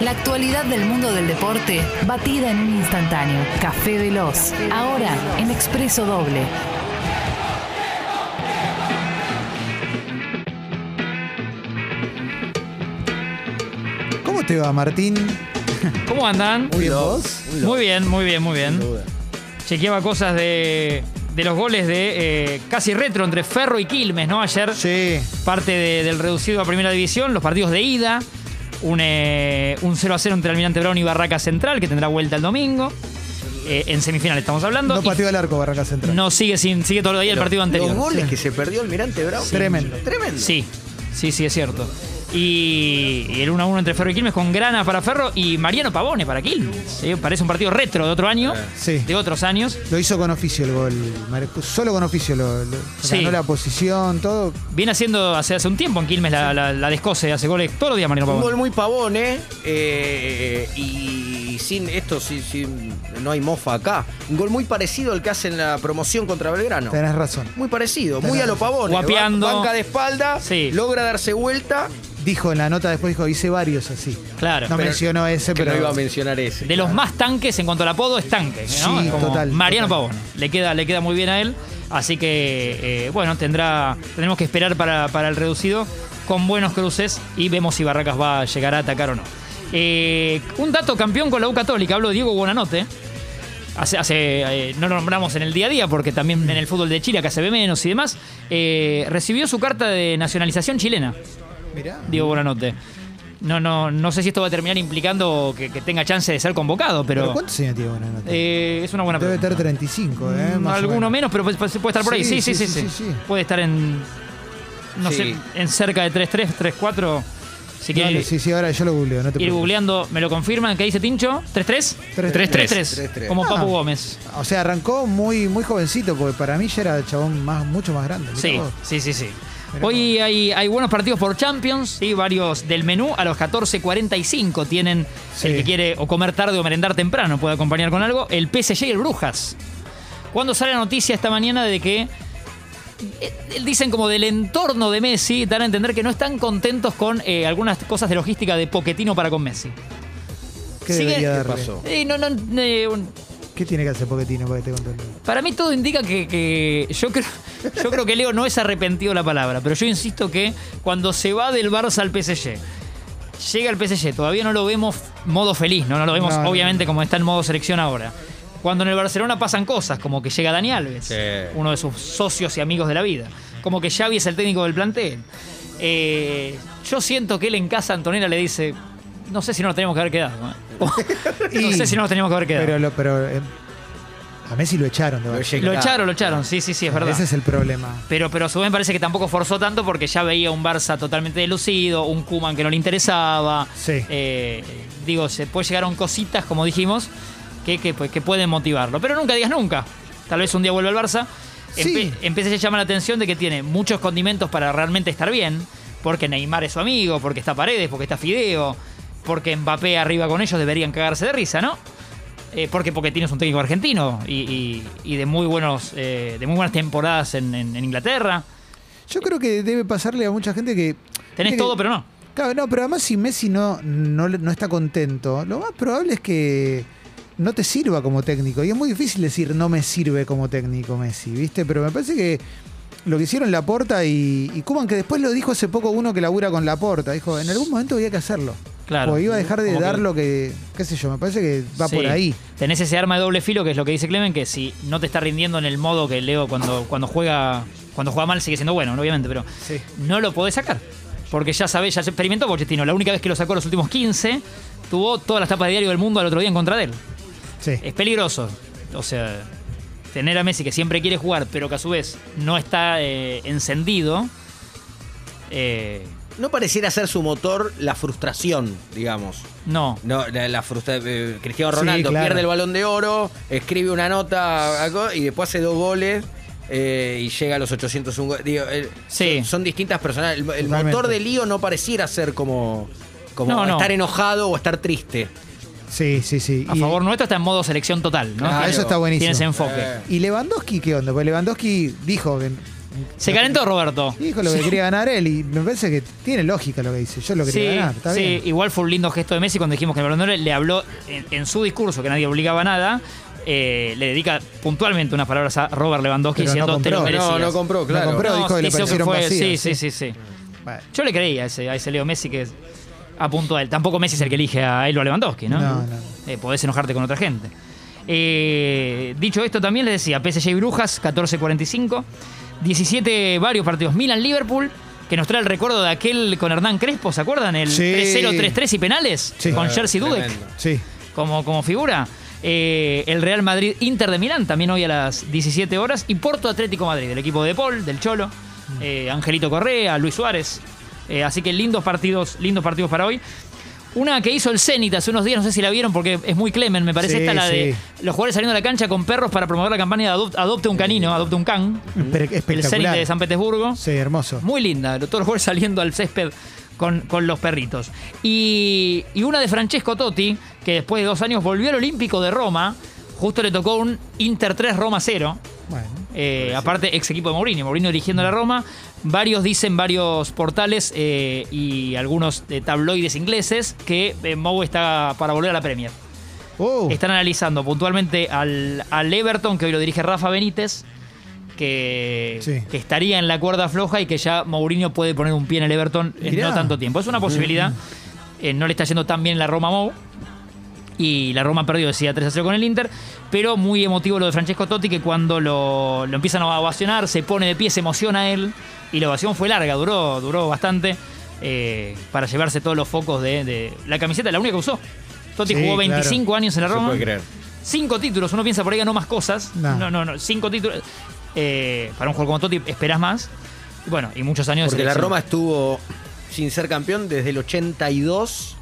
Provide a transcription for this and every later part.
La actualidad del mundo del deporte, batida en un instantáneo. Café Veloz. Ahora en Expreso Doble. ¿Cómo te va, Martín? ¿Cómo andan? Muy bien, ¿vos? Muy bien, muy bien, muy bien. Chequeaba cosas de, de los goles de eh, casi retro entre Ferro y Quilmes, ¿no? Ayer Sí. parte de- del reducido a primera división, los partidos de ida, un, eh, un 0 a 0 entre Almirante Brown y Barraca Central, que tendrá vuelta el domingo. Eh, en semifinal estamos hablando. No pateó al arco Barraca Central. no sigue sin sigue todavía el partido anterior. Los goles que se perdió Almirante Brown. Tremendo. Tremendo. Sí, sí, sí, es cierto. Y, y el 1 a 1 entre Ferro y Quilmes con Grana para Ferro y Mariano Pavone para Quilmes. Parece un partido retro de otro año, Sí. de otros años. Lo hizo con oficio el gol. Solo con oficio lo, lo- Sí. ganó la posición, todo. Viene haciendo hace, hace un tiempo en Quilmes la, la, la descose, hace goles todos los días Mariano Un Pavone. gol muy pavón, ¿eh? Y sin esto, sin, sin- no hay mofa acá. Un gol muy parecido al que hace en la promoción contra Belgrano. Tenés razón. Muy parecido, Tenés muy a lo pavón. Guapeando. Banca de espalda, Sí. logra darse vuelta. Dijo en la nota después, dijo, hice varios así. Claro. No Pero mencionó ese, Que pero. no iba a mencionar ese. de los más tanques en cuanto al apodo es tanque. ¿no? Sí, Como total, Mariano total. Pavone. Le queda, le queda muy bien a él. Así que, eh, bueno, tendrá, tendremos que esperar para, para el reducido con buenos cruces y vemos si Barracas va a llegar a atacar o no. Eh, un dato campeón con la U Católica, hablo de Diego Buenanote. Hace, hace, eh, no lo nombramos en el día a día porque también en el fútbol de Chile, acá se ve menos y demás. eh, recibió su carta de nacionalización chilena. Mirá. Diego Buenanote. No, no, no sé si esto va a terminar implicando que, que tenga chance de ser convocado, pero, ¿Pero cuántos años tiene Buenanote? eh, es una buena Debe pregunta. tener 35, ¿eh? Más o Alguno menos. menos, pero puede, puede estar por ahí. Sí sí sí, sí, sí, sí. Puede estar en. No Sí. sé, en cerca de 3-3, 3-4. Si quieren Dale, ir, sí, sí, ahora yo lo googleo, no te ir preocupes. googleando, ¿me lo confirman? ¿Qué dice Tincho? ¿3-3? 3-3. 3-3. Como Ah. Papu Gómez. O sea, arrancó muy, muy jovencito, porque para mí ya era el chabón más, mucho más grande. Sí, sí, sí, sí. Hoy hay, hay buenos partidos por Champions, ¿sí? varios del menú. A los 14.45 tienen Sí. el que quiere o comer tarde o merendar temprano, puede acompañar con algo, el PSG y el Brujas. Cuando sale la noticia esta mañana de que eh, dicen como del entorno de Messi, dan a entender que no están contentos con eh, algunas cosas de logística de Poquetino para con Messi. ¿Qué Sigue- ¿Qué pasó? Eh, no, no, eh, un- ¿Qué tiene que hacer Poquetino para que esté contento? Para mí todo indica que, que- yo, creo, yo creo que Leo no es arrepentido la palabra, pero yo insisto que cuando se va del Barça al PSG, llega al PSG, todavía no lo vemos modo feliz, no, no lo vemos No, no, obviamente como está en modo selección ahora. Cuando en el Barcelona pasan cosas, como que llega Dani Alves, Sí. uno de sus socios y amigos de la vida, como que Xavi es el técnico del plantel. Eh, yo siento que él en casa Antonella le dice, no sé si no nos teníamos que haber quedado. ¿eh?". no sé si no nos teníamos que haber quedado. Pero, lo- pero eh, a Messi lo echaron de Lo Barcelona. lo Claro, echaron, lo echaron, sí, sí, sí, es verdad. Ese es el problema. Pero, pero a su vez me parece que tampoco forzó tanto porque ya veía un Barça totalmente delucido, un Kuman que no le interesaba. Sí. Eh, digo, se puede llegar a un cositas, como dijimos, que, que, pues, que pueden motivarlo. Pero nunca digas nunca. Tal vez un día vuelva al Barça. Sí. Empe a llamar la atención de que tiene muchos condimentos para realmente estar bien. Porque Neymar es su amigo, porque está Paredes, porque está Fideo, porque Mbappé arriba con ellos deberían cagarse de risa, ¿no? Eh, porque Pochettino es un técnico argentino y, y- y de muy buenos eh, de muy buenas temporadas en, en- en Inglaterra. Yo creo que debe pasarle a mucha gente que. Tenés que- todo, pero no. Claro, no, pero además si Messi no, no, no está contento, lo más probable es que no te sirva como técnico. Y es muy difícil decir no me sirve como técnico Messi, ¿viste? Pero me parece que lo que hicieron Laporta y, y Kuman, que después lo dijo hace poco uno que labura con Laporta, dijo, en algún momento había que hacerlo. Claro. Porque iba a dejar de dar que- lo que, qué sé yo, me parece que va Sí. por ahí. Tenés ese arma de doble filo, que es lo que dice Clemen, que si no te está rindiendo en el modo que Leo cuando, cuando juega cuando juega mal sigue siendo bueno, ¿no? obviamente, pero Sí. no lo podés sacar. Porque ya sabés, ya se experimentó Pochettino. La única vez que lo sacó los últimos 15, tuvo todas las tapas de diario del mundo al otro día en contra de él. Sí. Es peligroso. O sea, tener a Messi que siempre quiere jugar, pero que a su vez no está eh, encendido. eh, No pareciera ser su motor la frustración, digamos. no. No, la, la frustra- eh, Cristiano Sí, Ronaldo claro. pierde el balón de oro, escribe una nota algo, y después hace dos goles eh, y llega a los 801 goles. Digo, eh, Sí. son, son distintas personas. El, motor de Lío no pareciera ser como, como No, no. estar enojado o estar triste. Sí, sí, sí. A Y- favor nuestro está en modo selección total, ¿no? Claro. Eso está buenísimo. Tiene ese enfoque. Eh. ¿Y Lewandowski qué onda? Pues Lewandowski dijo que Se calentó Roberto. Dijo lo que quería ganar él y me parece que tiene lógica lo que dice. Yo lo quería Sí, ganar, está sí, bien. igual fue un lindo gesto de Messi cuando dijimos que el Balón de Oro le habló en, en su discurso, que nadie obligaba a nada, eh, le dedica puntualmente unas palabras a Robert Lewandowski Pero no diciendo te lo compró. merecías. No, no compró, claro. No compró, dijo que le fue- vacías, Sí, sí. sí, sí, sí. Bueno, Yo le creía a ese, a ese Leo Messi que apuntó a él. Tampoco Messi es el que elige a él o a Lewandowski, ¿no? No, no. Eh, podés enojarte con otra gente. Eh, dicho esto, también les decía, PSG y Brujas, 14-45. 17 varios partidos. Milan-Liverpool, que nos trae el recuerdo de aquel con Hernán Crespo, ¿se acuerdan? El Sí. 3-0, 3-3 y penales Sí. con Jersey Dudek sí. como, como figura. Eh, el Real Madrid Inter de Milán, también hoy a las 17 horas. Y Porto Atlético Madrid, del equipo de Paul, del Cholo, eh, Angelito Correa, Luis Suárez. Eh, así que lindos partidos, lindos partidos para hoy. Una que hizo el Zenit hace unos días, no sé si la vieron porque es muy Clemen, me parece Sí, esta la de los jugadores saliendo a la cancha con perros para promover la campaña de Adop- Adopte un canino, Adopte un can. El Zenit de San Petersburgo. Sí, hermoso. Muy linda, todos los jugadores saliendo al césped con, con los perritos. Y, y una de Francesco Totti, que después de dos años volvió al Olímpico de Roma, justo le tocó un Inter 3 Roma 0. Bueno. Eh, aparte, ex equipo de Mourinho, Mourinho dirigiendo la Roma. Varios dicen, varios portales eh, y algunos eh, tabloides ingleses, que eh, Mou está para volver a la Premier. Oh, Están analizando puntualmente al, al Everton, que hoy lo dirige Rafa Benítez, que, Sí. que estaría en la cuerda floja y que ya Mourinho puede poner un pie en el Everton en no tanto tiempo. Es una posibilidad. Eh, no le está yendo tan bien la Roma Mou. Y la Roma perdió, decía 3 a 0 con el Inter. Pero muy emotivo lo de Francesco Totti, que cuando lo, lo empiezan a ovacionar, se pone de pie, se emociona él. Y la ovación fue larga, duró, duró bastante. eh, para llevarse todos los focos de, de la camiseta, la única que usó. Totti Sí, jugó claro. 25 años en la Se Roma. puede creer. Cinco títulos, uno piensa por ahí ganó más cosas. No. No, no, no. Cinco títulos. Eh, para un jugador como Totti esperás más. Bueno, y muchos años de Porque la. Roma estuvo sin ser campeón desde el 82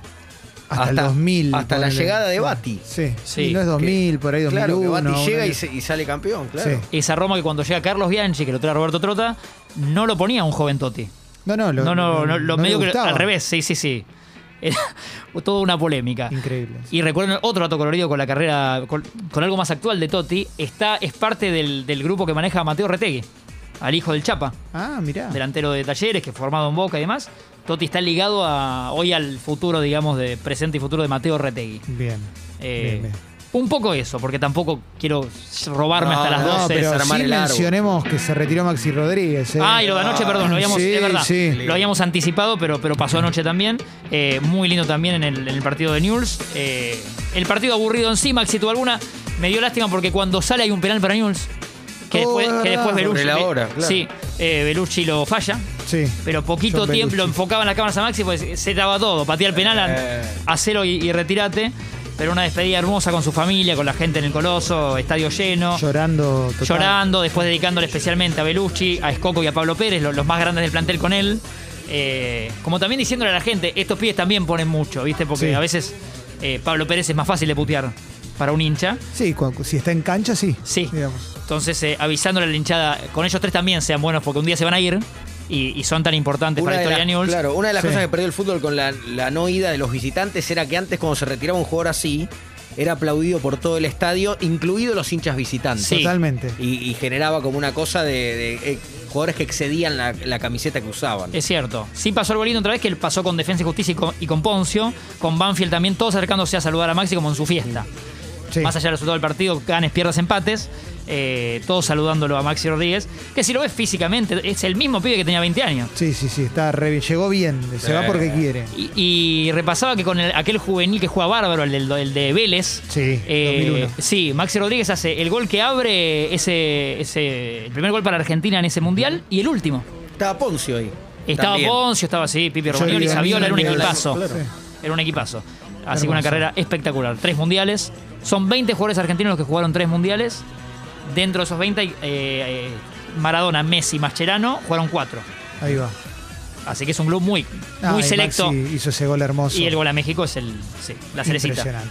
hasta, el 2000. hasta la llegada de Bati. Sí, Sí, Y no es 2000, por ahí 2001. Claro, que Bati llega y, una- se- y sale campeón, claro. Sí. Esa Roma que cuando llega Carlos Bianchi, que lo trae Roberto Trota, no lo ponía un joven Totti. No, no, lo, no, no, no, lo no medio que al revés, sí, sí, sí. Era toda una polémica. Increíble. Y recuerden otro dato colorido con la carrera, con, con algo más actual de Totti. Está, es parte del, del grupo que maneja a Mateo Retegui, al hijo del Chapa. Ah, mirá. delantero de Talleres, que formado en Boca y demás. Totti está ligado a, hoy al futuro, digamos, de presente y futuro de Mateo Retegui. Bien. Eh, Bien, bien. Un poco eso, porque tampoco quiero robarme No, hasta las no, 12. pero desarmar sí el árbol. mencionemos que se retiró Maxi Rodríguez. ¿eh? Ah, y lo de anoche, perdón, lo habíamos, Sí, es verdad, sí. lo habíamos anticipado, pero, pero pasó anoche también. Eh, muy lindo también en el, en el partido de Newell's. Eh, el partido aburrido en sí, Maxi tuvo alguna. Me dio lástima porque cuando sale hay un penal para Newell's. Que después, es que después verdad. Belucci. Sobre la hora, claro. Sí, eh, lo falla. Sí. Pero poquito John tiempo lo Belushi. enfocaban las cámaras a Maxi, pues se daba todo. Patía el penal a, Eh. a cero y, y retírate. Pero una despedida hermosa con su familia, con la gente en el Coloso, estadio lleno. Llorando. total. llorando, después dedicándole especialmente a Belucci, a Escoco y a Pablo Pérez, lo- los, más grandes del plantel con él. Eh, como también diciéndole a la gente, estos pibes también ponen mucho, ¿viste? Porque Sí. a veces eh, Pablo Pérez es más fácil de putear para un hincha. Sí, cu- si está en cancha, sí. Sí. Digamos. Entonces, eh, avisándole a la hinchada, con ellos tres también sean buenos porque un día se van a ir y, y son tan importantes Una para la historia de Newell's. claro, una de las Sí. cosas que perdió el fútbol con la, la no ida de los visitantes era que antes cuando se retiraba un jugador así, era aplaudido por todo el estadio, incluidos los hinchas visitantes. Sí. Totalmente. Y, y generaba como una cosa de, de, eh, jugadores que excedían la, la camiseta que usaban. Es cierto. Sí pasó algo lindo otra vez que él pasó con Defensa y Justicia y con, y con Poncio, con Banfield también, todos acercándose a saludar a Maxi como en su fiesta. Sí. Más allá del resultado del partido, ganes, pierdas, empates, eh, todos saludándolo a Maxi Rodríguez, que si lo ves físicamente, es el mismo pibe que tenía 20 años. Sí, sí, sí, está re bien. Llegó bien, se va porque quiere. Y, y repasaba que con el- aquel juvenil que juega bárbaro, el, del- el de Vélez. Sí, eh, 2001. sí, Maxi Rodríguez hace el gol que abre ese, ese el primer gol para Argentina en ese mundial y el último. Estaba Poncio ahí. Estaba También. Poncio, estaba así, Pipi Romagnoli, Saviola, era un equipazo. Claro. Era un equipazo. Así que una carrera espectacular. Tres mundiales. Son 20 jugadores argentinos los que jugaron tres mundiales. Dentro de esos 20, hay, eh, eh, Maradona, Messi, Mascherano jugaron cuatro. Ahí va. Así que es un club muy, Ah, muy y selecto. Maxi hizo ese gol hermoso. Y el gol a México es el, sí, la cerecita. Impresionante.